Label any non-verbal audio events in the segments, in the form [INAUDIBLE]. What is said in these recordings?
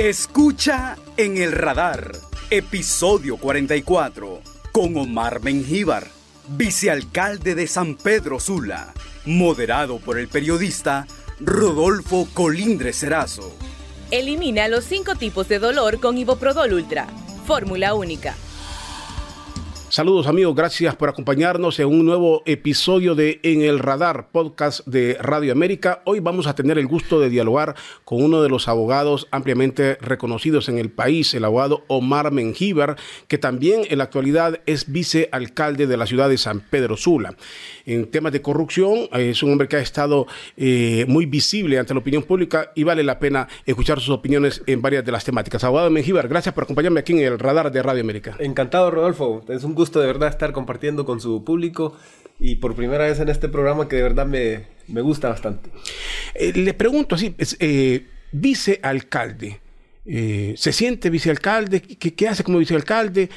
Escucha en el radar, episodio 44, con Omar Mengíbar, vicealcalde de San Pedro Sula, moderado por el periodista Rodolfo Colindre Serazo. Elimina los cinco tipos de dolor con Iboprodol Ultra, fórmula única. Saludos amigos, gracias por acompañarnos en un nuevo episodio de En el Radar, podcast de Radio América. Hoy vamos a tener el gusto de dialogar con uno de los abogados ampliamente reconocidos en el país, el abogado Omar Mengíbar, que también en la actualidad es vicealcalde de la ciudad de San Pedro Sula. En temas de corrupción, eh, es un hombre que ha estado eh, muy visible ante la opinión pública y vale la pena escuchar sus opiniones en varias de las temáticas. Abogado Mengíbar, gracias por acompañarme aquí en el Radar de Radio América. Encantado, Rodolfo. Es un gusto de verdad estar compartiendo con su público y por primera vez en este programa que de verdad me, me gusta bastante. Eh, le pregunto así, eh, vicealcalde, eh, ¿se siente vicealcalde? ¿Qué, ¿Qué, hace como vicealcalde?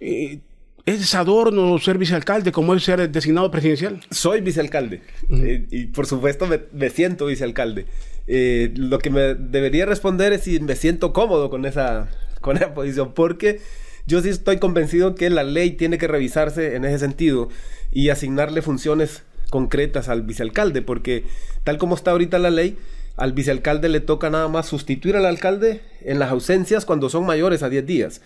¿Es adorno ser vicealcalde como es ser designado presidencial? Soy vicealcalde uh -huh. y por supuesto me, me siento vicealcalde. lo que me debería responder es si me siento cómodo con esa, con esa posición, porque yo sí estoy convencido que la ley tiene que revisarse en ese sentido y asignarle funciones concretas al vicealcalde, porque tal como está ahorita la ley, al vicealcalde le toca nada más sustituir al alcalde en las ausencias cuando son mayores a 10 días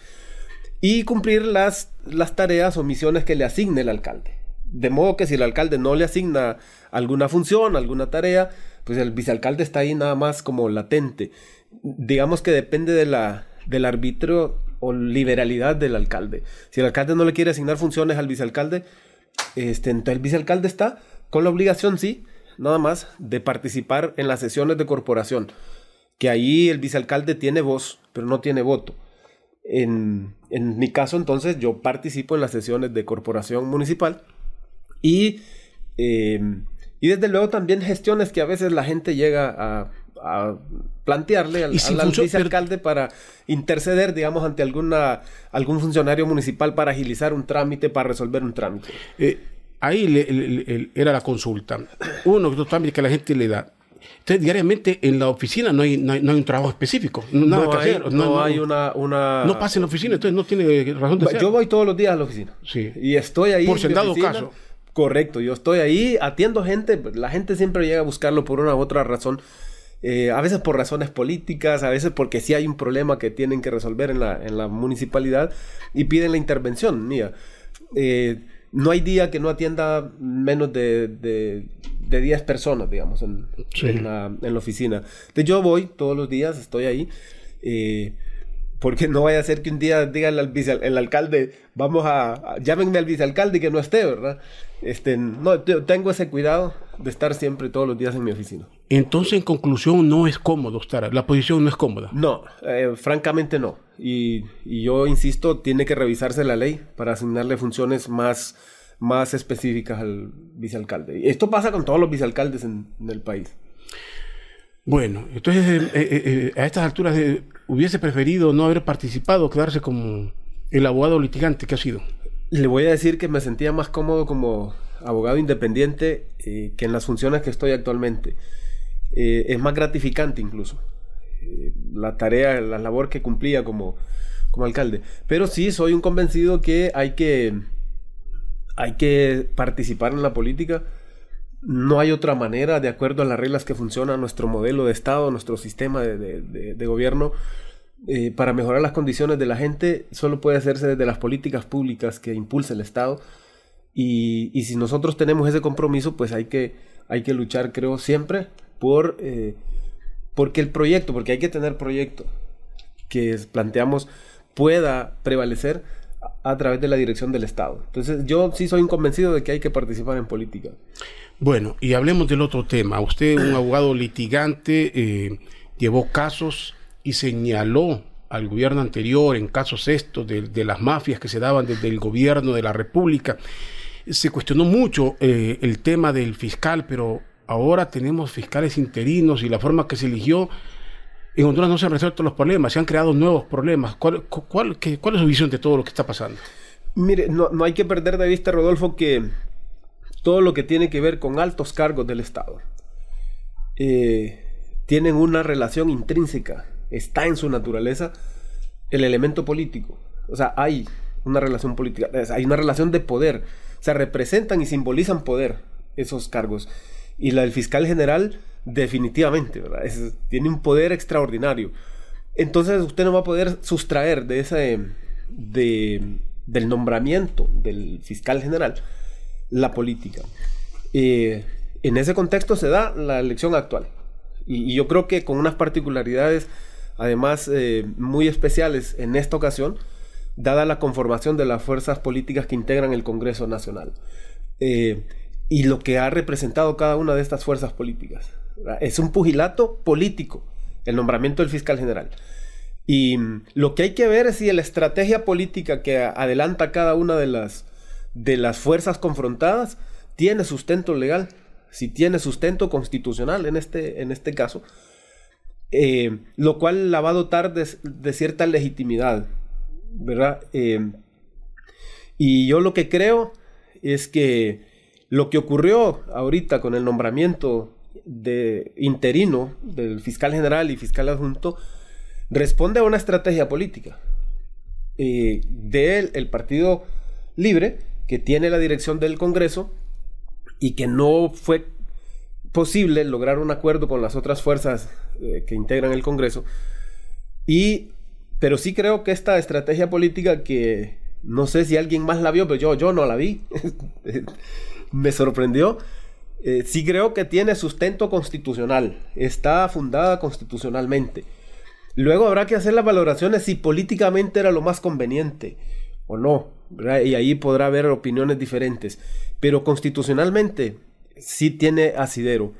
y cumplir las, las tareas o misiones que le asigne el alcalde. De modo que si el alcalde no le asigna alguna función, alguna tarea, pues el vicealcalde está ahí nada más como latente. Digamos que depende de la, del arbitrio o liberalidad del alcalde. Si el alcalde no le quiere asignar funciones al vicealcalde, este, entonces el vicealcalde está con la obligación, sí, nada más, de participar en las sesiones de corporación. Que ahí el vicealcalde tiene voz, pero no tiene voto. En, mi caso, entonces, yo participo en las sesiones de corporación municipal y, eh, y desde luego también gestiones que a veces la gente llega a, a plantearle al, si al vicealcalde para interceder, digamos, ante alguna, algún funcionario municipal para agilizar un trámite, para resolver un trámite. Eh, ahí le, le, le, era la consulta. Uno de los trámites que la gente le da. Entonces, diariamente en la oficina no hay, no hay, no hay un trabajo específico. Nada no, que hay, hacer. No, no, hay una, una... No pasa en la oficina, entonces no tiene razón de ser. Yo voy todos los días a la oficina. Sí. Y estoy ahí. Por sentado caso. Correcto, yo estoy ahí, atiendo gente, la gente siempre llega a buscarlo por una u otra razón. Eh, a veces por razones políticas, a veces porque sí hay un problema que tienen que resolver en la, en la municipalidad y piden la intervención mía. Eh, no hay día que no atienda menos de, de, de 10 personas, digamos, en, sí. en, la, en, la, oficina. Entonces yo voy todos los días, estoy ahí. Eh, porque no vaya a ser que un día diga el, alcalde, vamos a, a, llámenme al vicealcalde y que no esté, ¿verdad? Este, no, tengo ese cuidado de estar siempre todos los días en mi oficina. Entonces, en conclusión, no es cómodo estar, la posición no es cómoda. No, eh, francamente no. Y, y, yo insisto, tiene que revisarse la ley para asignarle funciones más, más específicas al vicealcalde. Esto pasa con todos los vicealcaldes en, en el país. Bueno, entonces eh, eh, a estas alturas hubiese preferido no haber participado, quedarse como el abogado litigante que ha sido. Le voy a decir que me sentía más cómodo como abogado independiente eh, que en las funciones que estoy actualmente. Eh, es más gratificante incluso eh, la tarea, la labor que cumplía como, como alcalde. Pero sí, soy un convencido que hay que, hay que participar en la política. No hay otra manera, de acuerdo a las reglas que funciona nuestro modelo de Estado, nuestro sistema de, de, de, de gobierno, eh, para mejorar las condiciones de la gente solo puede hacerse desde las políticas públicas que impulsa el Estado. Y, y, si nosotros tenemos ese compromiso, pues hay que, hay que luchar, creo, siempre por eh, porque el proyecto, porque hay que tener proyecto que planteamos pueda prevalecer a, través de la dirección del Estado. Entonces yo sí soy un convencido de que hay que participar en política. Bueno, y hablemos del otro tema. Usted, un [CLEARS THROAT] abogado litigante, eh, llevó casos y señaló al gobierno anterior en casos estos de, de, las mafias que se daban desde el gobierno de la República. Se cuestionó mucho eh, el tema del fiscal, pero ahora tenemos fiscales interinos y la forma que se eligió. En Honduras no se han resuelto los problemas, se han creado nuevos problemas. ¿Cuál, cuál, qué, cuál es su visión de todo lo que está pasando? Mire, no, no hay que perder de vista, Rodolfo, que todo lo que tiene que ver con altos cargos del Estado eh, tienen una relación intrínseca está en su naturaleza el elemento político. O sea, hay una relación política, hay una relación de poder. O sea, representan y simbolizan poder esos cargos. Y la del fiscal general, definitivamente, tiene un poder extraordinario. Entonces usted no va a poder sustraer de ese, del nombramiento del fiscal general la política. Eh, en ese contexto se da la elección actual. Y, yo creo que con unas particularidades, además, eh, muy especiales en esta ocasión, dada la conformación de las fuerzas políticas que integran el Congreso Nacional. Eh, y lo que ha representado cada una de estas fuerzas políticas. Es un pugilato político, el nombramiento del fiscal general. Y mm, lo que hay que ver es si la estrategia política que adelanta cada una de las, de las fuerzas confrontadas tiene sustento legal, si tiene sustento constitucional en este, en este caso, eh, lo cual la va a dotar de, cierta legitimidad, ¿verdad? Eh, y yo lo que creo es que lo que ocurrió ahorita con el nombramiento de interino del fiscal general y fiscal adjunto responde a una estrategia política eh, del Partido Libre, que tiene la dirección del Congreso y que no fue posible lograr un acuerdo con las otras fuerzas eh, que integran el Congreso. Y, pero sí creo que esta estrategia política que no sé si alguien más la vio, pero yo, yo no la vi. [LAUGHS] me sorprendió. Eh, sí creo que tiene sustento constitucional, está fundada constitucionalmente. Luego habrá que hacer las valoraciones si políticamente era lo más conveniente o no, y ahí podrá haber opiniones diferentes. Pero constitucionalmente sí tiene asidero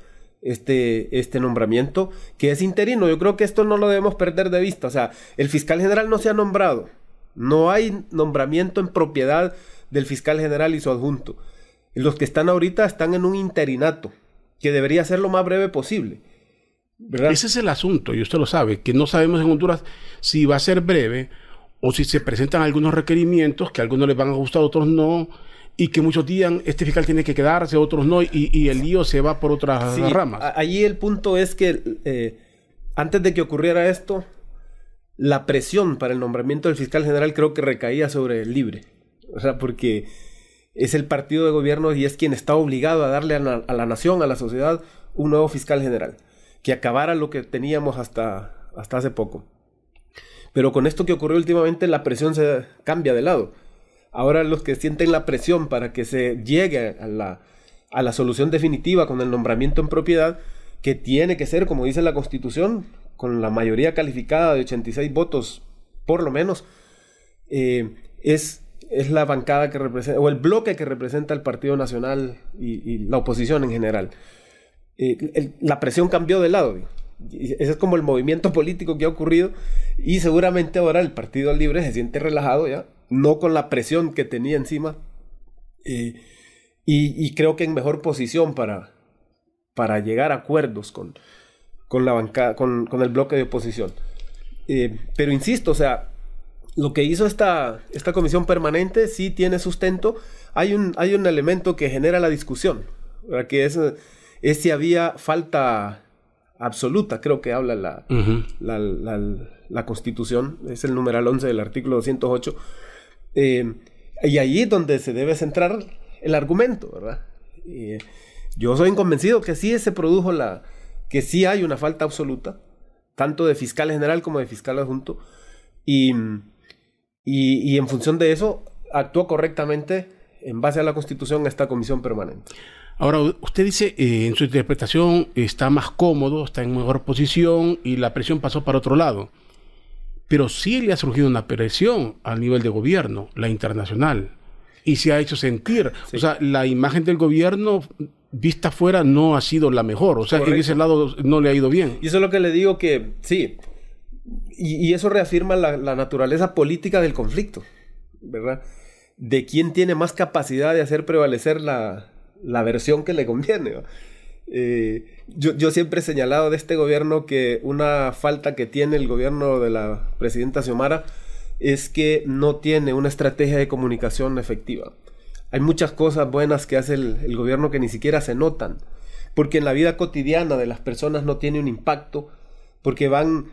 este, este nombramiento, que es interino. Yo creo que esto no lo debemos perder de vista. O sea, el fiscal general no se ha nombrado. No hay nombramiento en propiedad del fiscal general y su adjunto. Los que están ahorita están en un interinato, que debería ser lo más breve posible. Ese es el asunto, y usted lo sabe, que no sabemos en Honduras si va a ser breve o si se presentan algunos requerimientos que a algunos les van a gustar, a otros no, y que muchos digan, este fiscal tiene que quedarse, otros no, y, el lío se va por otras ramas. Allí el punto es que eh, antes de que ocurriera esto, la presión para el nombramiento del fiscal general creo que recaía sobre el libre. O sea, porque es el partido de gobierno y es quien está obligado a darle a la, nación, a la sociedad, un nuevo fiscal general, que acabara lo que teníamos hasta, hasta hace poco. Pero con esto que ocurrió últimamente, la presión se cambia de lado. Ahora los que sienten la presión para que se llegue a la, a la solución definitiva con el nombramiento en propiedad, que tiene que ser, como dice la Constitución, con la mayoría calificada de 86 votos, por lo menos, eh, es es la bancada que representa, o el bloque que representa el Partido Nacional y, la oposición en general. Eh, la presión cambió de lado. Ese es como el movimiento [LAUGHS] político que ha ocurrido y seguramente ahora el Partido Libre se siente relajado ya, no con la presión que tenía encima eh, y, creo que en mejor posición para, para llegar a acuerdos con, con la bancada, con, con el bloque de oposición. Eh, pero insisto, o sea, lo que hizo esta, esta comisión permanente sí tiene sustento. Hay un, hay un elemento que genera la discusión, que es, es, si había falta absoluta, creo que habla la, la, Constitución, es el numeral 11 del artículo 208. Eh, y allí es donde se debe centrar el argumento, ¿verdad? Eh, yo soy convencido que sí se produjo la, que sí hay una falta absoluta, tanto de fiscal general como de fiscal adjunto, y y, en función de eso actuó correctamente en base a la Constitución esta comisión permanente. Ahora, usted dice, eh, en su interpretación está más cómodo, está en mejor posición y la presión pasó para otro lado. Pero sí le ha surgido una presión al nivel de gobierno, la internacional, y se ha hecho sentir. O sea, la imagen del gobierno vista afuera no ha sido la mejor. O sea, en ese lado no le ha ido bien. Y eso es lo que le digo que, sí, y, eso reafirma la, naturaleza política del conflicto, ¿verdad? De quién tiene más capacidad de hacer prevalecer la, versión que le conviene. Eh, yo, siempre he señalado de este gobierno que una falta que tiene el gobierno de la presidenta Xiomara es que no tiene una estrategia de comunicación efectiva. Hay muchas cosas buenas que hace el, el gobierno que ni siquiera se notan, porque en la vida cotidiana de las personas no tiene un impacto, porque van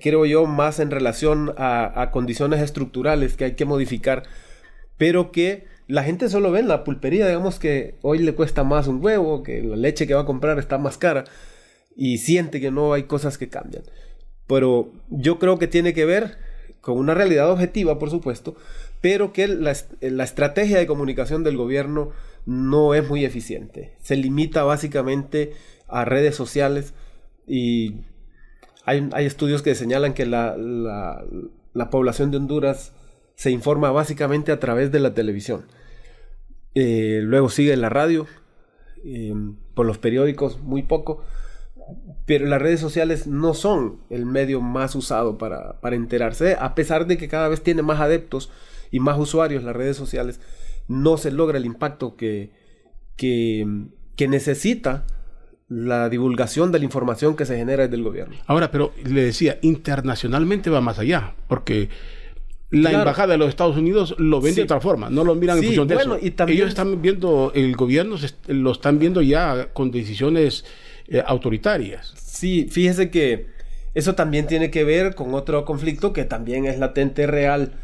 creo yo, más en relación a, condiciones estructurales que hay que modificar, pero que la gente solo ve en la pulpería, digamos que hoy le cuesta más un huevo, que la leche que va a comprar está más cara y siente que no hay cosas que cambian. Pero yo creo que tiene que ver con una realidad objetiva, por supuesto, pero que la estrategia de comunicación del gobierno no es muy eficiente. Se limita básicamente a redes sociales y hay, estudios que señalan que la, la, la, población de Honduras se informa básicamente a través de la televisión. Eh, luego sigue la radio, eh, por los periódicos muy poco, pero las redes sociales no son el medio más usado para, enterarse, a pesar de que cada vez tiene más adeptos y más usuarios las redes sociales, no se logra el impacto que necesita la divulgación de la información que se genera desde el gobierno. Ahora, pero le decía, internacionalmente va más allá, porque la embajada de los Estados Unidos lo ven de otra forma, no lo miran en función de eso. Y también... Ellos están viendo, el gobierno lo están viendo ya con decisiones eh, autoritarias. Sí, fíjese que eso también tiene que ver con otro conflicto que también es latente real.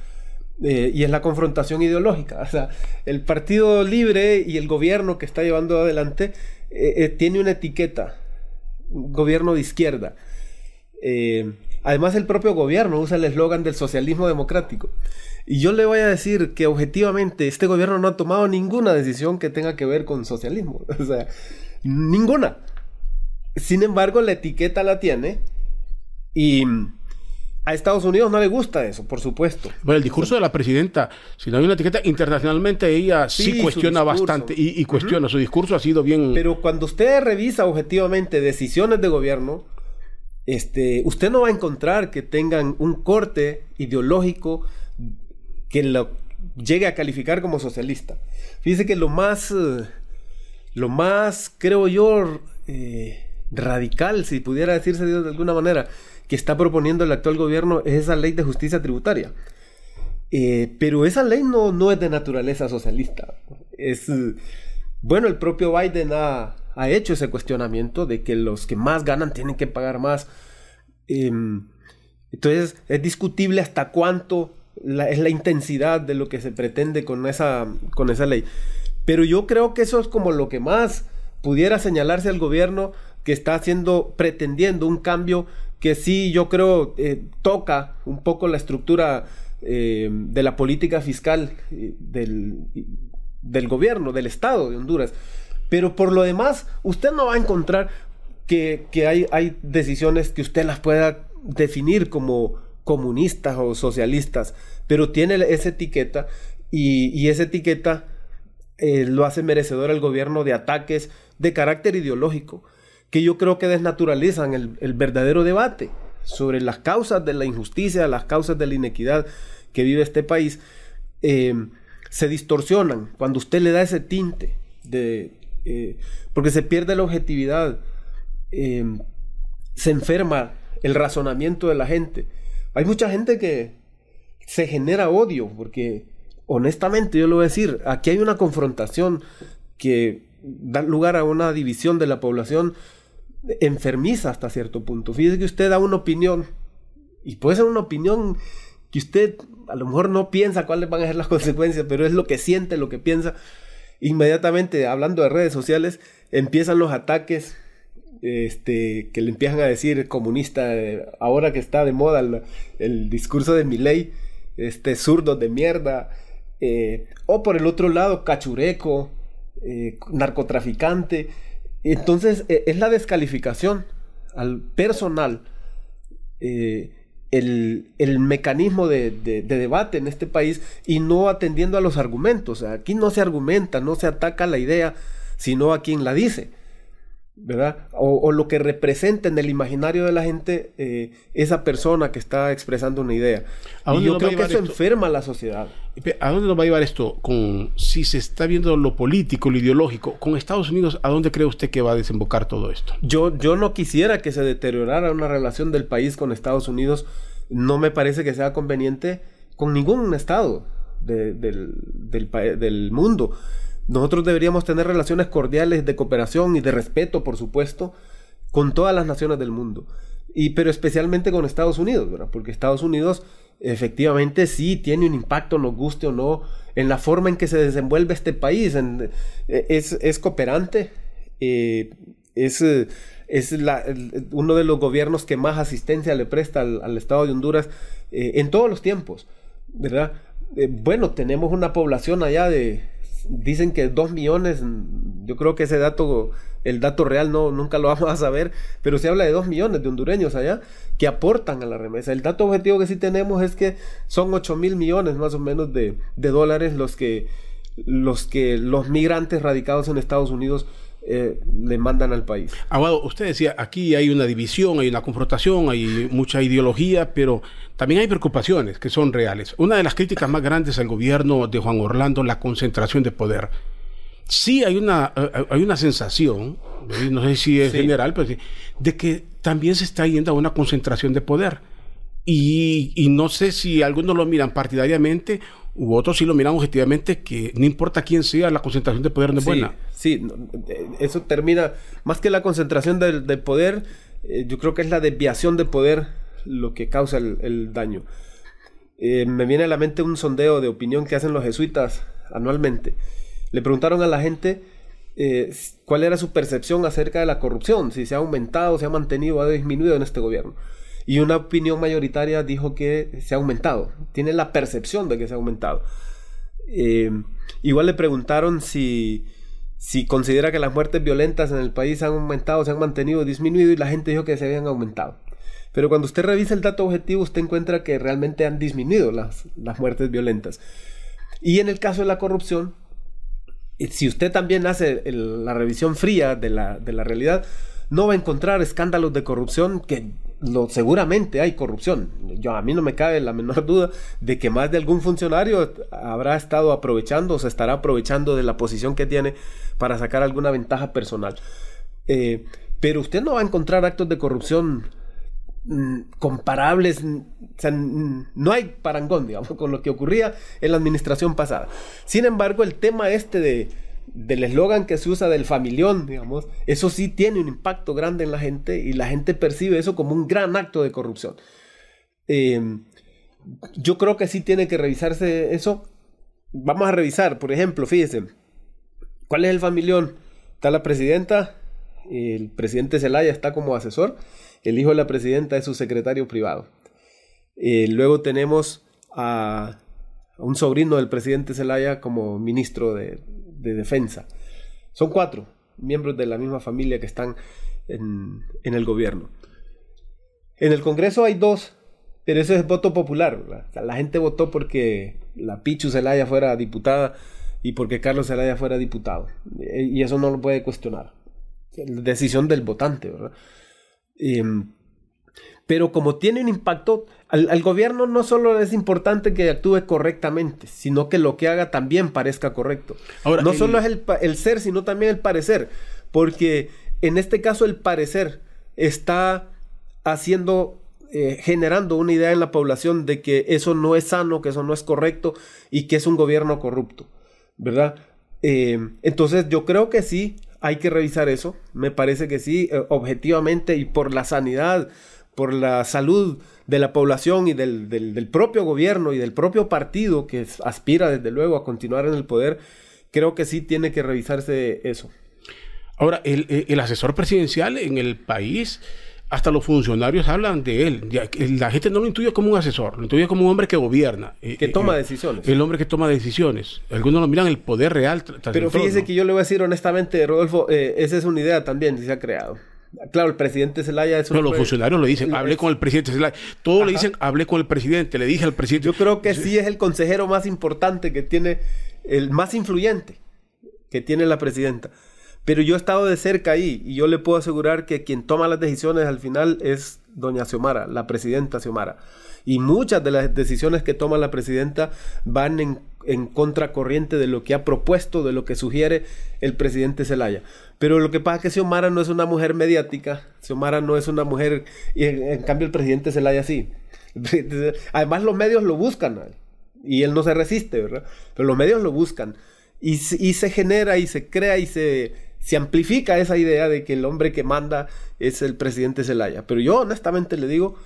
Eh, y es la confrontación ideológica. [LAUGHS] O sea, el Partido Libre y el gobierno que está llevando adelante eh, eh, tiene una etiqueta, gobierno de izquierda. Eh, además, el propio gobierno usa el eslogan del socialismo democrático. Y yo le voy a decir que objetivamente este gobierno no ha tomado ninguna decisión que tenga que ver con socialismo. [LAUGHS] O sea, ninguna. Sin embargo, la etiqueta la tiene y a Estados Unidos no le gusta eso, por supuesto. Bueno, el discurso de la presidenta, si no hay una etiqueta internacionalmente, ella sí, cuestiona bastante y, cuestiona. Su discurso ha sido bien. Pero cuando usted revisa objetivamente decisiones de gobierno, este, usted no va a encontrar que tengan un corte ideológico que lo llegue a calificar como socialista. Fíjese que lo más, eh, lo más, creo yo, eh, radical, si pudiera decirse de alguna manera, que está proponiendo el actual gobierno es esa ley de justicia tributaria. Eh, pero esa ley no, no es de naturaleza socialista. Es, bueno, el propio Biden ha, ha hecho ese cuestionamiento de que los que más ganan tienen que pagar más. Em, entonces es discutible hasta cuánto es la intensidad de lo que se pretende con esa, con esa ley. Pero yo creo que eso es como lo que más pudiera señalarse al gobierno que está haciendo, pretendiendo un cambio que sí yo creo eh, toca un poco la estructura eh, de la política fiscal eh, del, del, gobierno, del Estado de Honduras. Pero por lo demás, usted no va a encontrar que, que hay, hay, decisiones que usted las pueda definir como comunistas o socialistas, pero tiene esa etiqueta y, y esa etiqueta lo hace merecedor al gobierno de ataques de carácter ideológico que yo creo que desnaturalizan el, verdadero debate sobre las causas de la injusticia, las causas de la inequidad que vive este país, eh, se distorsionan cuando usted le da ese tinte de... Eh, porque se pierde la objetividad, eh, se enferma el razonamiento de la gente. Hay mucha gente que se genera odio, porque honestamente yo lo voy a decir, aquí hay una confrontación que da lugar a una división de la población enfermiza hasta cierto punto. Fíjese que usted da una opinión y puede ser una opinión que usted a lo mejor no piensa cuáles van a ser las [LAUGHS] consecuencias, pero es lo que siente, lo que piensa. Inmediatamente, hablando de redes sociales, empiezan los ataques este, que le empiezan a decir comunista, eh, ahora que está de moda el, discurso de mi ley, este zurdo de mierda, eh, o por el otro lado, cachureco, eh, narcotraficante. Entonces, e, es la descalificación al personal, eh, el, mecanismo de, debate en este país y no atendiendo a los argumentos. Aquí no se argumenta, no se ataca la idea, sino a quien la dice. ¿Verdad? O, lo que representa en el imaginario de la gente eh, esa persona que está expresando una idea. Y yo creo que eso enferma a la sociedad. ¿A dónde nos va a llevar esto? Con, si se está viendo lo político, lo ideológico, con Estados Unidos, ¿a dónde cree usted que va a desembocar todo esto? Yo, yo no quisiera que se deteriorara una relación del país con Estados Unidos. No me parece que sea conveniente con ningún estado del, del, del mundo. Nosotros deberíamos tener relaciones cordiales de cooperación y de respeto, por supuesto, con todas las naciones del mundo. y, pero especialmente con Estados Unidos, ¿verdad? Porque Estados Unidos efectivamente sí tiene un impacto, nos guste o no, en la forma en que se desenvuelve este país. Eh, es, es, cooperante, eh, es, es uno de los gobiernos que más asistencia le presta al, al Estado de Honduras eh, en todos los tiempos, ¿verdad? Eh, bueno, tenemos una población allá de, dicen que dos millones, yo creo que ese dato, el dato real no, nunca lo [LAUGHS] vamos a saber, pero se habla de dos millones de hondureños allá que aportan a la remesa. El dato objetivo que sí tenemos es que son ocho mil millones más o menos de, de dólares los que, los que los migrantes radicados en Estados Unidos eh, le mandan al país. Aguado, usted decía, aquí hay una división, hay una confrontación, hay mucha ideología, pero también hay preocupaciones que son reales. Una de las críticas más grandes al gobierno de Juan Orlando, la concentración de poder. Sí hay una, eh, hay una sensación, eh, no sé si es sí. general, pero sí, de que también se está yendo a una concentración de poder. Y, y no sé si algunos lo miran partidariamente u otros sí lo miran objetivamente, que no importa quién sea, la concentración de poder no es sí, buena. Sí, eso termina, más que la concentración del, del poder, eh, yo creo que es la desviación de poder lo que causa el, el daño. Eh, me viene a la mente un sondeo de opinión que hacen los jesuitas anualmente. Le preguntaron a la gente eh, cuál era su percepción acerca de la corrupción, si se ha aumentado, se ha mantenido o ha disminuido en este gobierno. Y una opinión mayoritaria dijo que se ha aumentado. Tiene la percepción de que se ha aumentado. Eh, igual le preguntaron si, si considera que las muertes violentas en el país han aumentado, se han mantenido disminuido y la gente dijo que se habían aumentado. Pero cuando usted revisa el dato objetivo, usted encuentra que realmente han disminuido las, las muertes violentas. Y en el caso de la corrupción, si usted también hace la revisión fría de la, de la realidad, no va a encontrar escándalos de corrupción que seguramente hay corrupción. Yo, a mí no me cabe la menor duda de que más de algún funcionario habrá estado aprovechando o se estará aprovechando de la posición que tiene para sacar alguna ventaja personal. Eh, pero usted no va a encontrar actos de corrupción mmm, comparables, no hay parangón, [LAUGHS] digamos, con lo que ocurría en la administración pasada. Sin embargo, el tema este de del eslogan que se usa del familión, digamos, eso sí tiene un impacto grande en la gente y la gente percibe eso como un gran acto de corrupción. Eh, yo creo que sí tiene que revisarse eso. Vamos a revisar, por ejemplo, fíjense, ¿cuál es el familión? Está la presidenta, el presidente Zelaya está como asesor, el hijo de la presidenta es su secretario privado. Eh, luego tenemos a un sobrino del presidente Zelaya como ministro de, de defensa. Son cuatro miembros de la misma familia que están en, el gobierno. En el Congreso hay dos, pero eso es voto popular. La gente votó porque la Pichu Zelaya fuera diputada y porque Carlos Zelaya fuera diputado. Y eso no lo puede cuestionar. Decisión del votante, ¿verdad? Eh, pero como tiene un impacto, al, al, gobierno no solo es importante que actúe correctamente, sino que lo que haga también parezca correcto. Ahora, no el... solo es el, el, ser, sino también el parecer, porque en este caso el parecer está haciendo, eh, generando una idea en la población de que eso no es sano, que eso no es correcto y que es un gobierno corrupto, ¿verdad? Eh, entonces yo creo que sí, hay que revisar eso, me parece que sí, eh, objetivamente y por la sanidad por la salud de la población y del, del, del, propio gobierno y del propio partido que aspira desde luego a continuar en el poder, creo que sí tiene que revisarse eso. Ahora, el, el asesor presidencial en el país, hasta los funcionarios hablan de él. La gente no lo intuye como un asesor, lo intuye como un hombre que gobierna. Que eh, toma decisiones. El hombre que toma decisiones. Algunos lo miran el poder real. Pero fíjese que yo le voy a decir honestamente, Rodolfo, eh, esa es una idea también que se ha creado. Claro, el presidente Zelaya es un... No, los funcionarios lo dicen, hablé con el presidente Zelaya. Todos Ajá. le dicen, hablé con el presidente, le dije al presidente. Yo creo que sí es el consejero más importante que tiene, el más influyente que tiene la presidenta. Pero yo he estado de cerca ahí y yo le puedo asegurar que quien toma las decisiones al final es doña Xiomara, la presidenta Xiomara. Y muchas de las decisiones que toma la presidenta van en, en contracorriente de lo que ha propuesto, de lo que sugiere el presidente Zelaya. Pero lo que pasa es que Xiomara no es una mujer mediática, Xiomara no es una mujer, y en, cambio el presidente Zelaya sí. Además los medios lo buscan, y él no se resiste, ¿verdad? Pero los medios lo buscan. Y, y se genera y se crea y se, se amplifica esa idea de que el hombre que manda es el presidente Zelaya. Pero yo honestamente le digo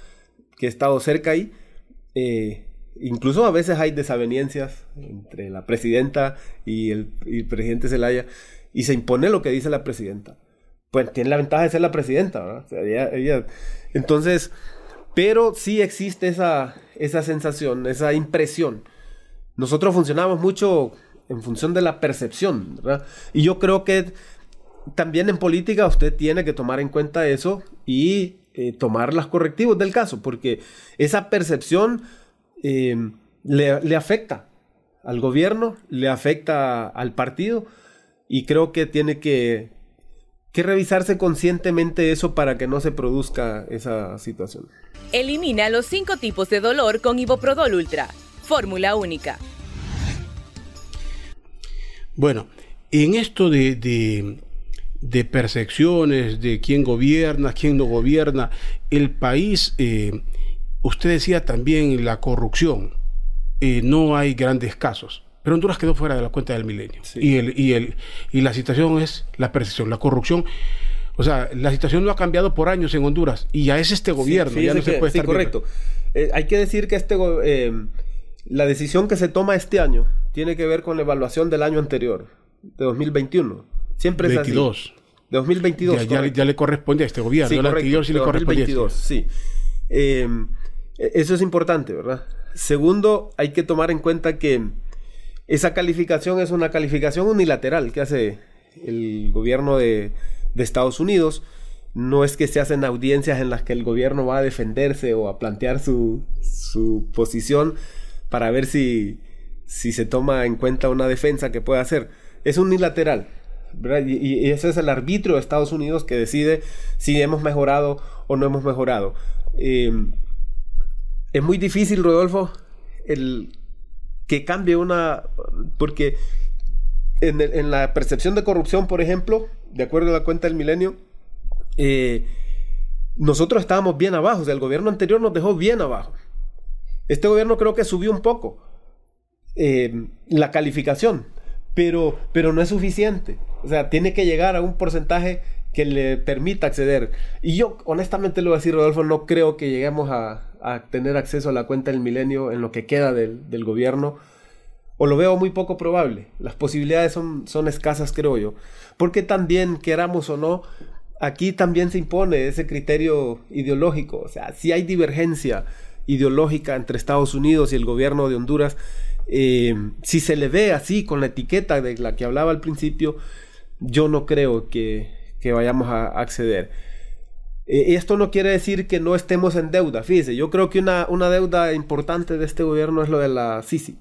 que he estado cerca ahí. Eh, incluso a veces hay desavenencias entre la presidenta y el, presidente Zelaya y se impone lo que dice la presidenta. Pues tiene la ventaja de ser la presidenta, ¿verdad? entonces, pero sí existe esa, esa sensación, esa impresión. Nosotros funcionamos mucho en función de la percepción, ¿verdad? Y yo creo que también en política usted tiene que tomar en cuenta eso y eh, tomar los correctivos del caso, porque esa percepción eh, le, afecta al gobierno, le afecta al partido y creo que tiene que, que revisarse conscientemente eso para que no se produzca esa situación. Elimina los cinco tipos de dolor con Iboprodol Ultra, fórmula única. Bueno, en esto de de percepciones, de quién gobierna, quién no gobierna. El país, eh, usted decía también la corrupción, eh, no hay grandes casos. Pero Honduras quedó fuera de la cuenta del milenio. Y, el, y, el, y la situación es la percepción, la corrupción. O sea, la situación no ha cambiado por años en Honduras y ya es este gobierno, ya no se puede estar correcto. Eh, hay que decir que este la decisión que se toma este año tiene que ver con la evaluación del año anterior, de 2021 Siempre es 22. así. 2022. Ya, ya, le corresponde a este gobierno. Sí, correcto, sí le 2022, sí. Em, e, eso es importante, ¿verdad? Segundo, hay que tomar en cuenta que esa calificación es una calificación unilateral que hace el gobierno de, Estados Unidos. No es que se hacen audiencias en las que el gobierno va a defenderse o a plantear su, su posición para ver si, si se toma en cuenta una defensa que pueda hacer. Es unilateral. Y, ese es el arbitrio de Estados Unidos que decide si hemos mejorado o no hemos mejorado. Em, es muy difícil, Rodolfo, el que cambie una... porque en, la percepción de corrupción, por ejemplo, de acuerdo a la cuenta del milenio, eh, nosotros estábamos bien abajo, o sea, el gobierno anterior nos dejó bien abajo. Este gobierno creo que subió un poco em, la calificación, pero, pero no es suficiente. O sea, tiene que llegar a un porcentaje que le permita acceder. Y yo, honestamente, lo voy a decir, Rodolfo, no creo que lleguemos a, tener acceso a la cuenta del milenio en lo que queda del, gobierno. O lo veo muy poco probable. Las posibilidades son, son escasas, creo yo. Porque también, queramos o no, aquí también se impone ese criterio ideológico. O sea, si hay divergencia ideológica entre Estados Unidos y el gobierno de Honduras, eh, si se le ve así, con la etiqueta de la que hablaba al principio, yo no creo que, vayamos a acceder. Eh, esto no quiere decir que no estemos en deuda. Fíjese, yo creo que una, una deuda importante de este gobierno es lo de la Sisi.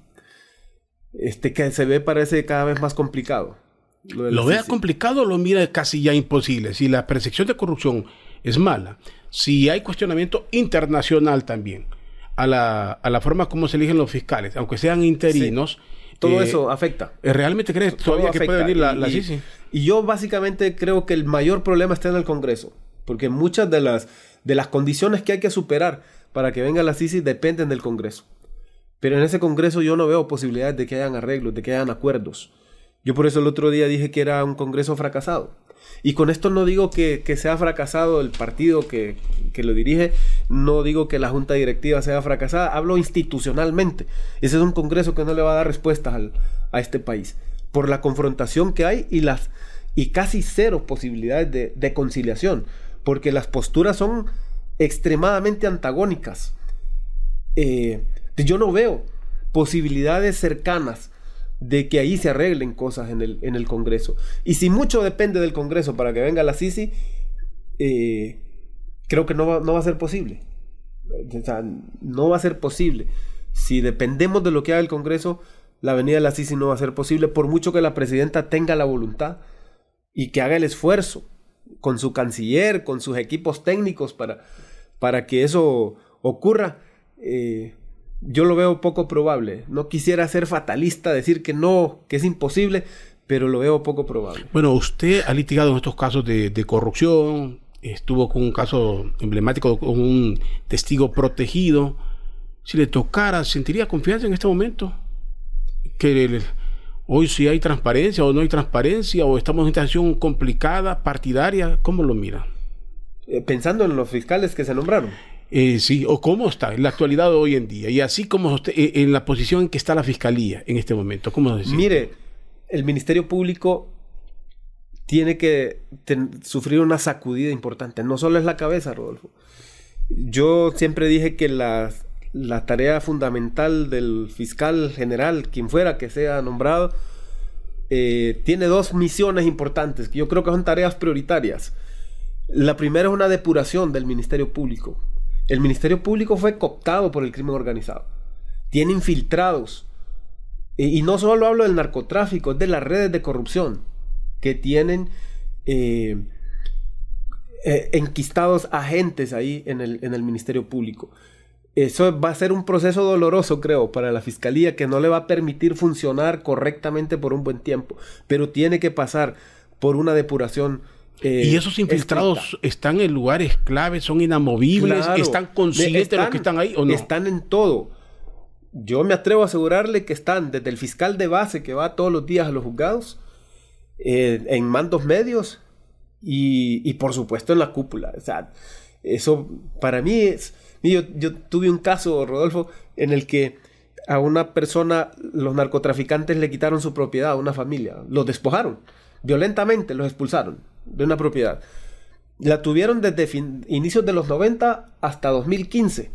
Este que se ve parece cada vez más complicado. Lo, vea complicado, lo mira casi ya imposible. Si la percepción de corrupción es mala, si hay cuestionamiento internacional también a la, a la forma como se eligen los fiscales, aunque sean interinos, todo eh, eso afecta. Eh, ¿Realmente crees todavía que puede venir la, la y, Y yo básicamente creo que el mayor problema está en el Congreso, porque muchas de las, de las condiciones que hay que superar para que venga la CICI dependen del Congreso. Pero en ese Congreso yo no veo posibilidades de que hayan arreglos, de que hayan acuerdos. Yo por eso el otro día dije que era un Congreso fracasado. Y con esto no digo que, que sea fracasado el partido que, que, lo dirige, no digo que la junta directiva sea fracasada, hablo institucionalmente. Ese es un Congreso que no le va a dar respuestas al, a este país, por la confrontación que hay y, las, y casi cero posibilidades de, de conciliación, porque las posturas son extremadamente antagónicas. Eh, yo no veo posibilidades cercanas de que ahí se arreglen cosas en el, en el Congreso. Y si mucho depende del Congreso para que venga la Sisi, eh, creo que no va, no va a ser posible. O sea, no va a ser posible. Si dependemos de lo que haga el Congreso, la venida de la Sisi no va a ser posible, por mucho que la presidenta tenga la voluntad y que haga el esfuerzo con su canciller, con sus equipos técnicos para, para que eso ocurra. Eh, yo lo veo poco probable. No quisiera ser fatalista, decir que no, que es imposible, pero lo veo poco probable. Bueno, usted ha litigado en estos casos de, corrupción, estuvo con un caso emblemático con un testigo protegido. Si le tocara, ¿sentiría confianza en este momento? Que Hoy si hay transparencia o no hay transparencia o estamos en una situación complicada, partidaria, ¿cómo lo mira? Eh, pensando en los fiscales que se nombraron. Eh, sí, o cómo está en la actualidad de hoy en día, y así como usted, eh, en la posición en que está la fiscalía en este momento. ¿Cómo decir? Mire, el Ministerio Público tiene que sufrir una sacudida importante. No solo es la cabeza, Rodolfo. Yo siempre dije que la, la tarea fundamental del fiscal general, quien fuera que sea nombrado, eh, tiene dos misiones importantes que yo creo que son tareas prioritarias. La primera es una depuración del Ministerio Público. El Ministerio Público fue cooptado por el crimen organizado. Tiene infiltrados. Y, no solo hablo del narcotráfico, es de las redes de corrupción que tienen eh, eh, enquistados agentes ahí en el, en el Ministerio Público. Eso va a ser un proceso doloroso, creo, para la Fiscalía, que no le va a permitir funcionar correctamente por un buen tiempo, pero tiene que pasar por una depuración eh, y esos infiltrados están en lugares claves, son inamovibles, están conscientes de los que están ahí o no. Están en todo. Yo me atrevo a asegurarle que están desde el fiscal de base que va todos los días a los juzgados, eh, en mandos medios y, por supuesto en la cúpula. O sea, eso para mí es... Yo, tuve un caso, Rodolfo, en el que a una persona los narcotraficantes le quitaron su propiedad a una familia, los despojaron violentamente, los expulsaron de una propiedad. La tuvieron desde inicios de los 90 hasta 2015.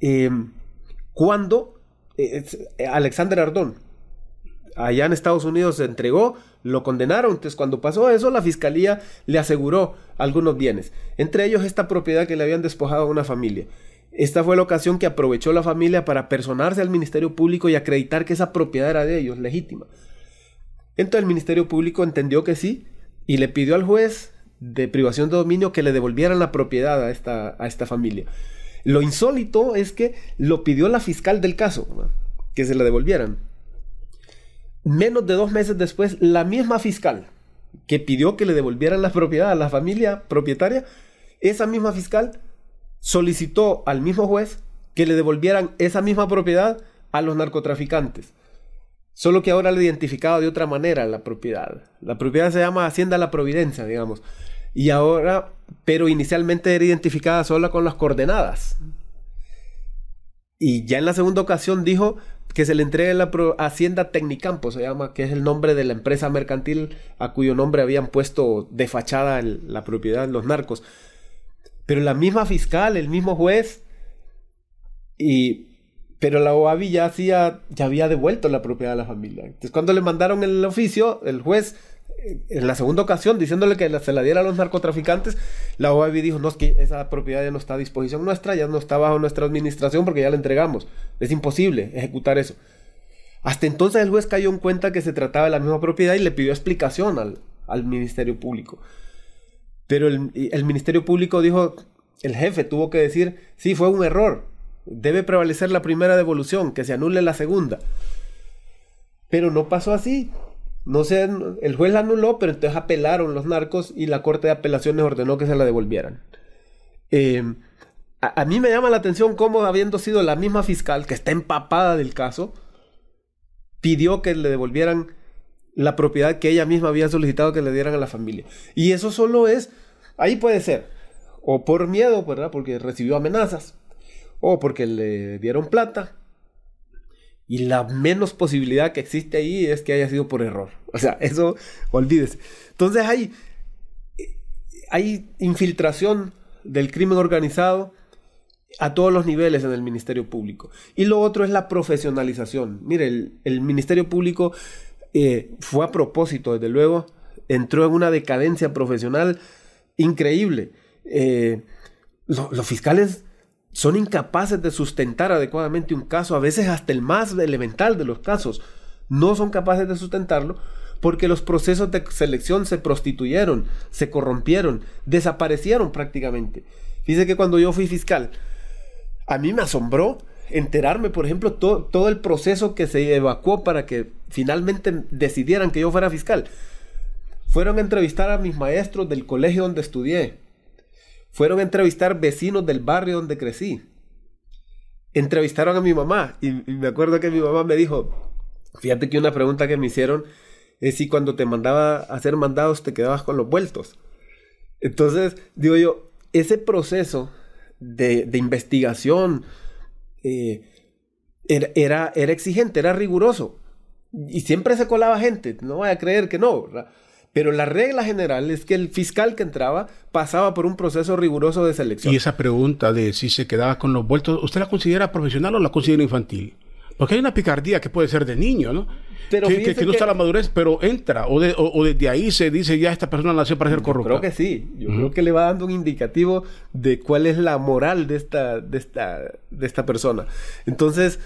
Eh, cuando eh, Alexander Ardón, allá en Estados Unidos, se entregó, lo condenaron. Entonces, cuando pasó eso, la fiscalía le aseguró algunos bienes, entre ellos esta propiedad que le habían despojado a una familia. Esta fue la ocasión que aprovechó la familia para personarse al Ministerio Público y acreditar que esa propiedad era de ellos, legítima. Entonces el Ministerio Público entendió que sí, y le pidió al juez de privación de dominio que le devolvieran la propiedad a esta, a esta familia. Lo insólito es que lo pidió la fiscal del caso, que se la devolvieran. Menos de dos meses después, la misma fiscal que pidió que le devolvieran la propiedad a la familia propietaria, esa misma fiscal solicitó al mismo juez que le devolvieran esa misma propiedad a los narcotraficantes. Solo que ahora le identificado de otra manera la propiedad. La propiedad se llama Hacienda La Providencia, digamos. Y ahora, pero inicialmente era identificada solo con las coordenadas. Y ya en la segunda ocasión dijo que se le entregue la Hacienda Tecnicampo, se llama, que es el nombre de la empresa mercantil a cuyo nombre habían puesto de fachada la propiedad los narcos. Pero la misma fiscal, el mismo juez, y pero la OAVI ya, ya había devuelto la propiedad a la familia. Entonces, cuando le mandaron el oficio, el juez, en la segunda ocasión, diciéndole que se la diera a los narcotraficantes, la OAVI dijo, no, es que esa propiedad ya no está a disposición nuestra, ya no está bajo nuestra administración porque ya la entregamos. Es imposible ejecutar eso. Hasta entonces el juez cayó en cuenta que se trataba de la misma propiedad y le pidió explicación al, al Ministerio Público. Pero el, el Ministerio Público dijo, el jefe tuvo que decir, sí, fue un error, Debe prevalecer la primera devolución, que se anule la segunda. Pero no pasó así. No sé, el juez la anuló, pero entonces apelaron los narcos y la Corte de Apelaciones ordenó que se la devolvieran. Em, a, mí me llama la atención cómo, habiendo sido la misma fiscal que está empapada del caso, pidió que le devolvieran la propiedad que ella misma había solicitado que le dieran a la familia. Y eso solo es, ahí puede ser, o por miedo, ¿verdad? Porque recibió amenazas, o porque le dieron plata. Y la menos posibilidad que existe ahí es que haya sido por error. O sea, eso olvídese. Entonces hay, hay infiltración del crimen organizado a todos los niveles en el Ministerio Público. Y lo otro es la profesionalización. Mire, el, Ministerio Público eh, fue a propósito, desde luego, entró en una decadencia profesional increíble. Eh, los fiscales son incapaces de sustentar adecuadamente un caso, a veces hasta el más elemental de los casos, no son capaces de sustentarlo porque los procesos de selección se prostituyeron, se corrompieron, desaparecieron prácticamente. Fíjese que cuando yo fui fiscal, a mí me asombró enterarme, por ejemplo, todo el proceso que se evacuó para que finalmente decidieran que yo fuera fiscal. Fueron a entrevistar a mis maestros del colegio donde estudié, fueron a entrevistar vecinos del barrio donde crecí. Entrevistaron a mi mamá y, me acuerdo que mi mamá me dijo, Fíjate que una pregunta que me hicieron es si cuando te mandaba a hacer mandados te quedabas con los vueltos. Entonces, digo yo, ese proceso de, investigación eh, era, exigente, era riguroso. Y siempre se colaba gente, no voy a creer que no. Pero la regla general es que el fiscal que entraba pasaba por un proceso riguroso de selección. Y esa pregunta de si se quedaba con los vueltos, ¿usted la considera profesional o la considera infantil? Porque hay una picardía que puede ser de niño, ¿no? Pero que, no está la madurez, pero entra. O, o, desde ahí se dice ya esta persona nació para ser corrupta. Creo que sí. Yo creo que le va dando un indicativo de cuál es la moral de esta, de esta, de esta persona. Entonces,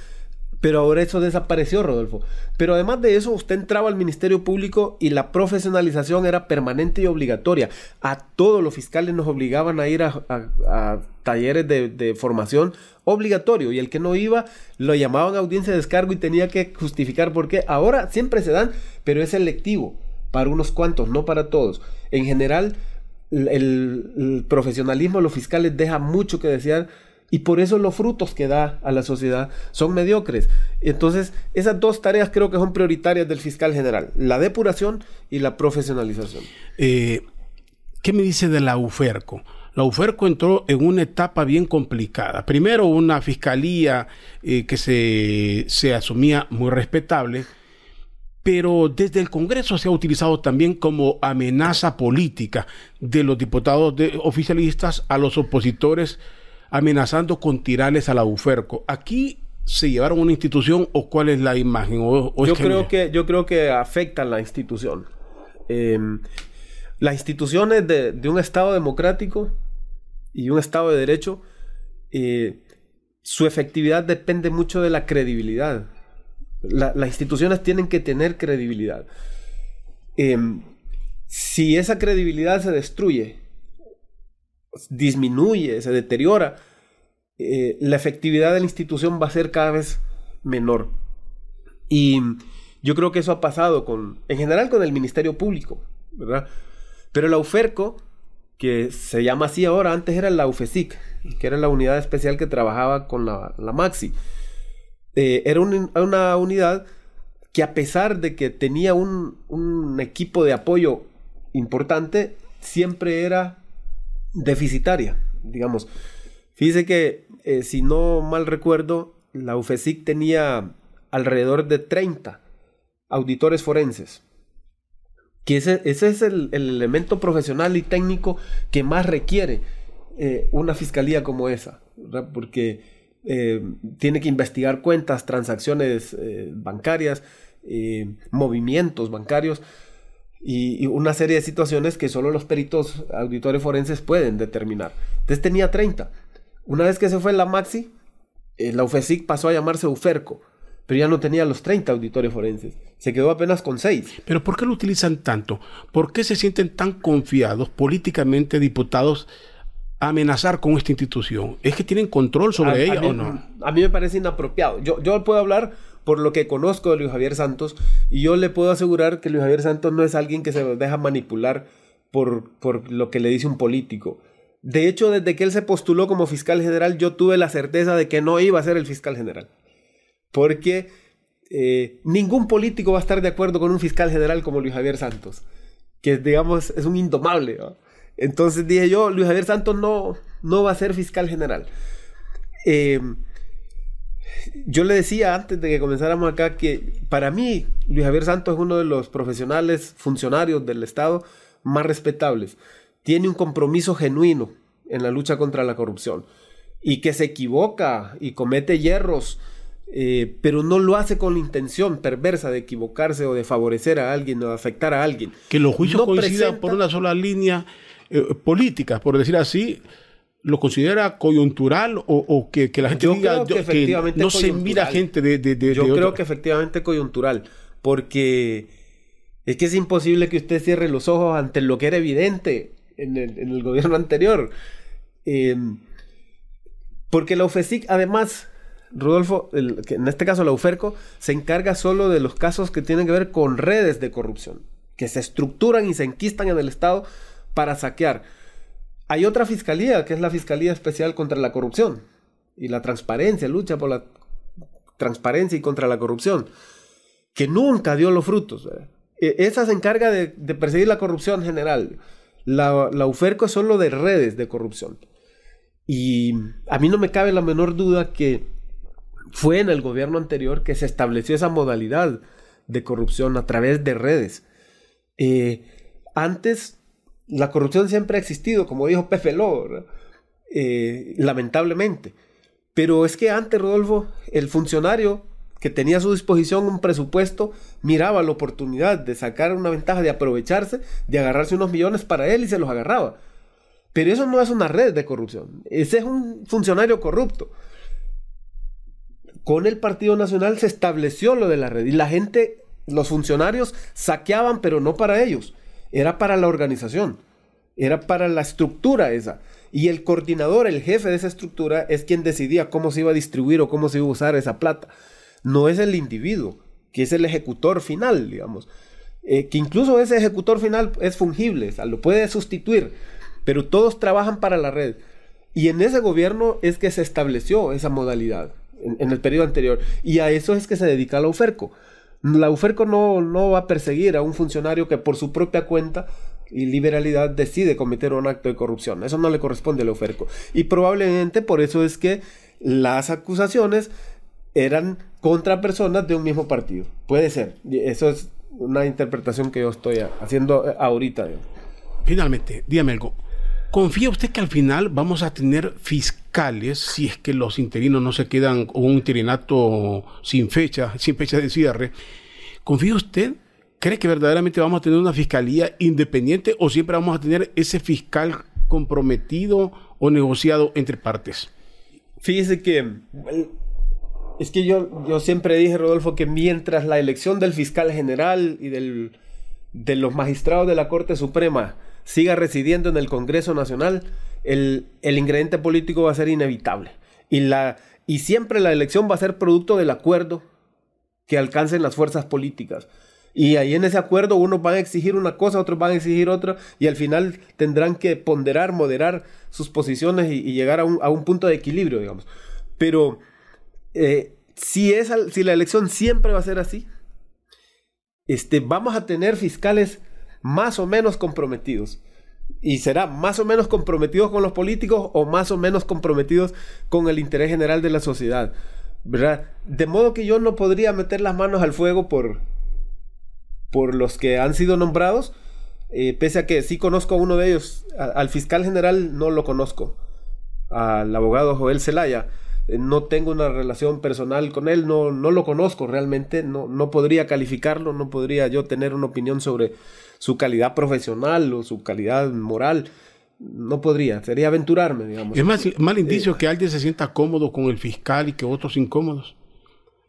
pero ahora eso desapareció, Rodolfo. Pero además de eso, usted entraba al Ministerio Público y la profesionalización era permanente y obligatoria. A todos los fiscales nos obligaban a ir a, talleres de, formación obligatorio. Y el que no iba, lo llamaban a audiencia de descargo y tenía que justificar por qué. Ahora siempre se dan, pero es selectivo para unos cuantos, no para todos. En general, el, el profesionalismo de los fiscales deja mucho que desear y por eso los frutos que da a la sociedad son mediocres. Entonces, esas dos tareas creo que son prioritarias del fiscal general, la depuración y la profesionalización. Eh, ¿Qué me dice de la UFERCO? La UFERCO entró en una etapa bien complicada. Primero, una fiscalía eh, que se, se asumía muy respetable, pero desde el Congreso se ha utilizado también como amenaza política de los diputados de, oficialistas a los opositores amenazando con tirarles a la. Aquí se llevaron una institución o cuál es la imagen? yo, creo que, yo creo que afectan la institución. Em, las instituciones de, un Estado democrático y un Estado de Derecho, eh, su efectividad depende mucho de la credibilidad. las instituciones tienen que tener credibilidad. Em, si esa credibilidad se destruye disminuye, se deteriora, eh, la efectividad de la institución va a ser cada vez menor. Y yo creo que eso ha pasado con, en general con el Ministerio Público, ¿verdad? Pero la UFERCO, que se llama así ahora, antes era la UFESIC, que era la unidad especial que trabajaba con la, MAXI. Eh, era una unidad que a pesar de que tenía un, un equipo de apoyo importante, siempre era deficitaria, digamos. Fíjese que, eh, si no mal recuerdo, la UFESIC tenía alrededor de 30 auditores forenses. Que ese, ese es el, elemento profesional y técnico que más requiere eh, una fiscalía como esa, porque eh, tiene que investigar cuentas, transacciones bancarias, movimientos bancarios y, una serie de situaciones que solo los peritos auditores forenses pueden determinar. Entonces tenía 30. Una vez que se fue la Maxi, eh, la UFESIC pasó a llamarse UFERCO, pero ya no tenía los 30 auditores forenses. Se quedó apenas con 6. ¿Pero por qué lo utilizan tanto? ¿Por qué se sienten tan confiados políticamente diputados a amenazar con esta institución? ¿Es que tienen control sobre ella o no? A mí me parece inapropiado. Yo, yo puedo hablar por lo que conozco de Luis Javier Santos, y yo le puedo asegurar que Luis Javier Santos no es alguien que se deja manipular por, por lo que le dice un político. De hecho, desde que él se postuló como fiscal general, yo tuve la certeza de que no iba a ser el fiscal general. Porque eh, ningún político va a estar de acuerdo con un fiscal general como Luis Javier Santos, que digamos es un indomable. Entonces dije yo, Luis Javier Santos no, no va a ser fiscal general. Eh, yo le decía antes de que comenzáramos acá que para mí Luis Javier Santos es uno de los profesionales funcionarios del Estado más respetables. Tiene un compromiso genuino en la lucha contra la corrupción y que se equivoca y comete hierros, eh, pero no lo hace con la intención perversa de equivocarse o de favorecer a alguien o de afectar a alguien. Que los juicios coincidan por una sola línea eh, política, por decir así, lo considera coyuntural o, que, la gente diga que, no se mira gente de, de, Yo creo que efectivamente coyuntural, porque es que es imposible que usted cierre los ojos ante lo que era evidente en el, gobierno [LAUGHS] anterior. Em, porque la UFESIC, además, Rodolfo, en este caso la UFERCO, se encarga solo de los casos que tienen que ver con redes de corrupción, que se estructuran y se enquistan en el Estado para saquear. Hay otra fiscalía, que es la Fiscalía Especial contra la Corrupción y la transparencia, lucha por la transparencia y contra la corrupción, que nunca dio los frutos. E, esa se encarga de, perseguir la corrupción general. La, UFERCO es solo de redes de corrupción. Y a mí no me cabe la menor duda que fue en el gobierno anterior que se estableció esa modalidad de corrupción a través de redes. Eh, antes, la corrupción siempre ha existido, como dijo Pepe Ló, eh, lamentablemente. Pero es que antes, Rodolfo, el funcionario que tenía a su disposición un presupuesto, miraba la oportunidad de sacar una ventaja, de aprovecharse, de agarrarse unos millones para él y se los agarraba. Pero eso no es una red de corrupción, ese es un funcionario corrupto. Con el Partido Nacional se estableció lo de la red y la gente, los funcionarios saqueaban, pero no para ellos, era para la organización, era para la estructura esa. Y el coordinador, el jefe de esa estructura, es quien decidía cómo se iba a distribuir o cómo se iba a usar esa plata. No es el individuo, que es el ejecutor final, digamos. Eh, que incluso ese ejecutor final es fungible, o lo puede sustituir, pero todos trabajan para la red. Y en ese gobierno es que se estableció esa modalidad, en, el periodo anterior. Y a eso es que se dedica la UFERCO. La UFERCO no, no va a perseguir a un funcionario que por su propia cuenta y liberalidad decide cometer un acto de corrupción. Eso no le corresponde a la UFERCO. Y probablemente por eso es que las acusaciones eran contra personas de un mismo partido. Puede ser. Eso es una interpretación que yo estoy haciendo ahorita. Finalmente, dígame algo. ¿Confía usted que al final vamos a tener si es que los interinos no se quedan con un interinato sin fecha, sin fecha de cierre? ¿Confía usted ¿Cree que verdaderamente vamos a tener una fiscalía independiente o siempre vamos a tener ese fiscal comprometido o negociado entre partes? Fíjese que es que yo, yo siempre dije, Rodolfo, que mientras la elección del fiscal general y del, de los magistrados de la Corte Suprema siga residiendo en el Congreso Nacional, el, el ingrediente político va a ser inevitable. Y, la, y siempre la elección va a ser producto del acuerdo que alcancen las fuerzas políticas. Y ahí en ese acuerdo unos van a exigir una cosa, otros van a exigir otra, y al final tendrán que ponderar, moderar sus posiciones y, llegar a un, punto de equilibrio, digamos. Pero eh, si, es, si la elección siempre va a ser así, este, vamos a tener fiscales más o menos comprometidos. Y será más o menos comprometidos con los políticos o más o menos comprometidos con el interés general de la sociedad. ¿verdad? De modo que yo no podría meter las manos al fuego por, por los que han sido nombrados, eh, pese a que sí conozco a uno de ellos, al fiscal general no lo conozco, al abogado Joel Zelaya, eh, no tengo una relación personal con él, no, no lo conozco realmente, no, no podría calificarlo, no podría yo tener una opinión sobre su calidad profesional o su calidad moral. No podría, sería aventurarme, digamos. Es más mal indicio que alguien se sienta cómodo con el fiscal y que otros incómodos.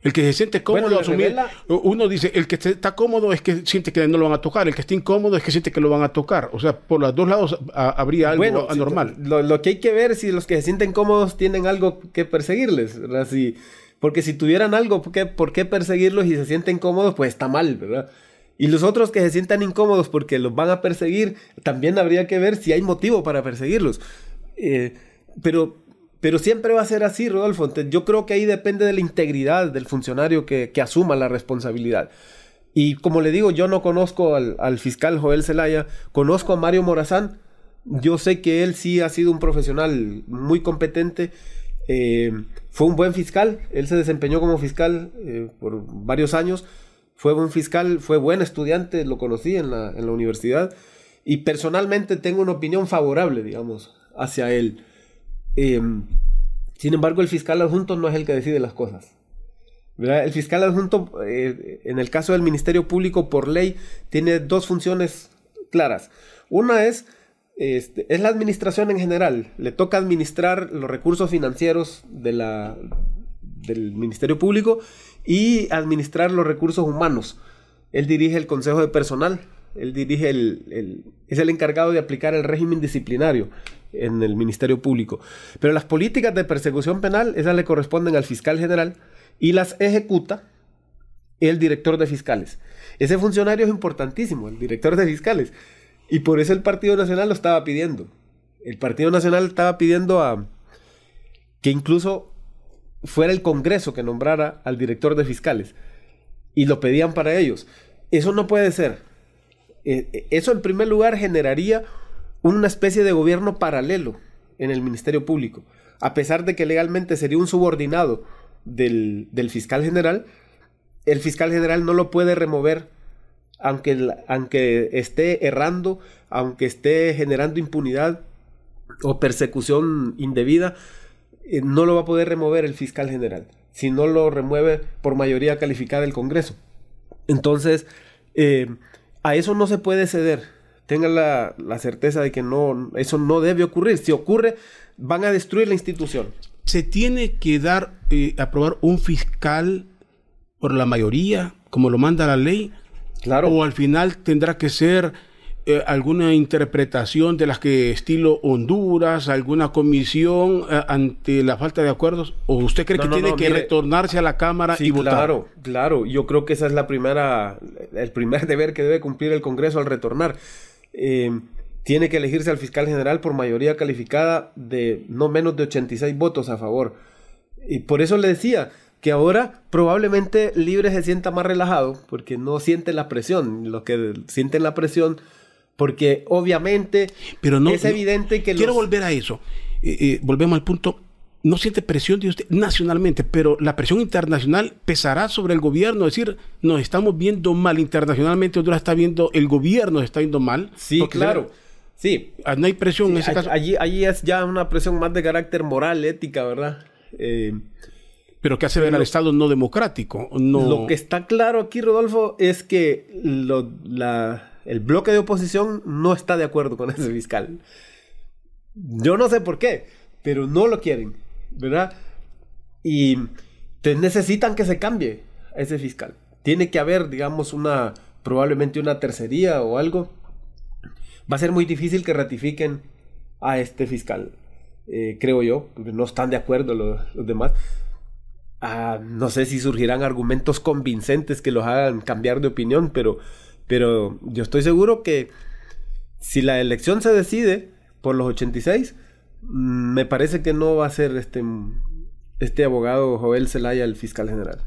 El que se siente cómodo asumir, uno dice, el que está cómodo es que siente que no lo van a tocar, el que está incómodo es que siente que lo van a tocar. O sea, por los dos lados habría algo anormal. lo, que hay que ver es si los que se sienten cómodos tienen algo que perseguirles, porque si tuvieran algo ¿por qué, por qué perseguirlos y se sienten cómodos, pues está mal, ¿verdad? Y los otros que se sientan incómodos porque los van a perseguir, también habría que ver si hay motivo para perseguirlos. Eh, pero pero siempre va a ser así, Rodolfo. Yo creo que ahí depende de la integridad del funcionario que, asuma la responsabilidad. Y como le digo, yo no conozco al, fiscal Joel Zelaya, conozco a Mario Morazán. Yo sé que él sí ha sido un profesional muy competente. Eh, fue un buen fiscal, él se desempeñó como fiscal eh, por varios años. Fue buen fiscal, fue buen estudiante, lo conocí en la, universidad. Y personalmente tengo una opinión favorable, digamos, hacia él. Em, sin embargo, el fiscal adjunto no es el que decide las cosas. El fiscal adjunto, eh, en el caso del Ministerio Público, por ley, tiene dos funciones claras. Una es, este, es la administración en general. Le toca administrar los recursos financieros de la, del Ministerio Público y administrar los recursos humanos. Él dirige el Consejo de Personal, él dirige el, es el encargado de aplicar el régimen disciplinario en el Ministerio Público. Pero las políticas de persecución penal, esas le corresponden al fiscal general y las ejecuta el director de fiscales. Ese funcionario es importantísimo, el director de fiscales. Y por eso el Partido Nacional lo estaba pidiendo. El Partido Nacional estaba pidiendo a que incluso fuera el Congreso que nombrara al director de fiscales. y lo pedían para ellos. Eso no puede ser. Eh, eh, eso en primer lugar generaría una especie de gobierno paralelo en el Ministerio Público. A pesar de que legalmente sería un subordinado del, fiscal general, el fiscal general no lo puede remover aunque, aunque esté errando, aunque esté generando impunidad o persecución indebida, eh, no lo va a poder remover el fiscal general, si no lo remueve por mayoría calificada el Congreso. Entonces, a eso no se puede ceder. Tengan la, certeza de que no, eso no debe ocurrir. Si ocurre, van a destruir la institución. Se tiene que dar, eh, aprobar un fiscal por la mayoría, como lo manda la ley. Claro. O al final tendrá que ser eh, alguna interpretación de las que estilo Honduras, alguna comisión eh, ante la falta de acuerdos? ¿O usted cree que tiene que retornarse a la Cámara y votar? Claro, claro. Yo creo que esa es la primera, el primer deber que debe cumplir el Congreso al retornar. Eh, tiene que elegirse al fiscal general por mayoría calificada de no menos de 86 votos a favor. Y por eso le decía, que ahora probablemente Libre se sienta más relajado porque no siente la presión. Los que sienten la presión porque obviamente Pero no, es evidente que... Quiero volver a eso. Eh, eh, volvemos al punto. No siente presión de usted nacionalmente, pero la presión internacional pesará sobre el gobierno. Es decir, nos estamos viendo mal internacionalmente, Honduras está viendo, el gobierno está viendo mal. Sí, claro. sí. Ah, no hay presión en ese caso. Allí, allí es ya una presión más de carácter moral, ética, ¿verdad? Eh, pero ¿qué hace ver al Estado no democrático? No... Lo que está claro aquí, Rodolfo, es que lo, la, el bloque de oposición no está de acuerdo con ese fiscal. Yo no sé por qué, pero no lo quieren, ¿verdad? Y necesitan que se cambie ese fiscal. Tiene que haber, digamos, una, probablemente una tercería o algo. Va a ser muy difícil que ratifiquen a este fiscal, eh, creo yo, porque no están de acuerdo los, demás. Ah, no sé si surgirán argumentos convincentes que los hagan cambiar de opinión, pero pero yo estoy seguro que si la elección se decide por los 86, mm, me parece que no va a ser este, este abogado Joel Zelaya el fiscal general.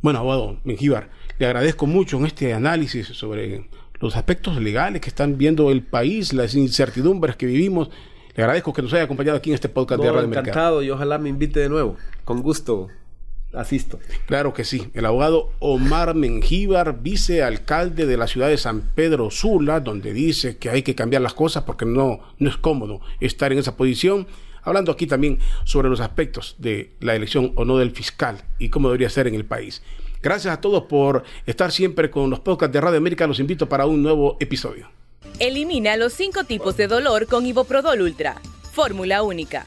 Bueno, abogado Mengíbar, le agradezco mucho en este análisis sobre los aspectos legales que están viendo el país, las incertidumbres que vivimos. Le agradezco que nos haya acompañado aquí en este podcast de Radio Encantado y ojalá me invite de nuevo. Con gusto asisto. Claro que sí. El abogado Omar Mengíbar, vicealcalde de la ciudad de San Pedro Sula, donde dice que hay que cambiar las cosas porque no, no es cómodo estar en esa posición. Hablando aquí también sobre los aspectos de la elección o no del fiscal y cómo debería ser en el país. Gracias a todos por estar siempre con los podcasts de Radio América. Los invito para un nuevo episodio. Elimina los cinco tipos de dolor con Iboprodol Ultra. Fórmula única.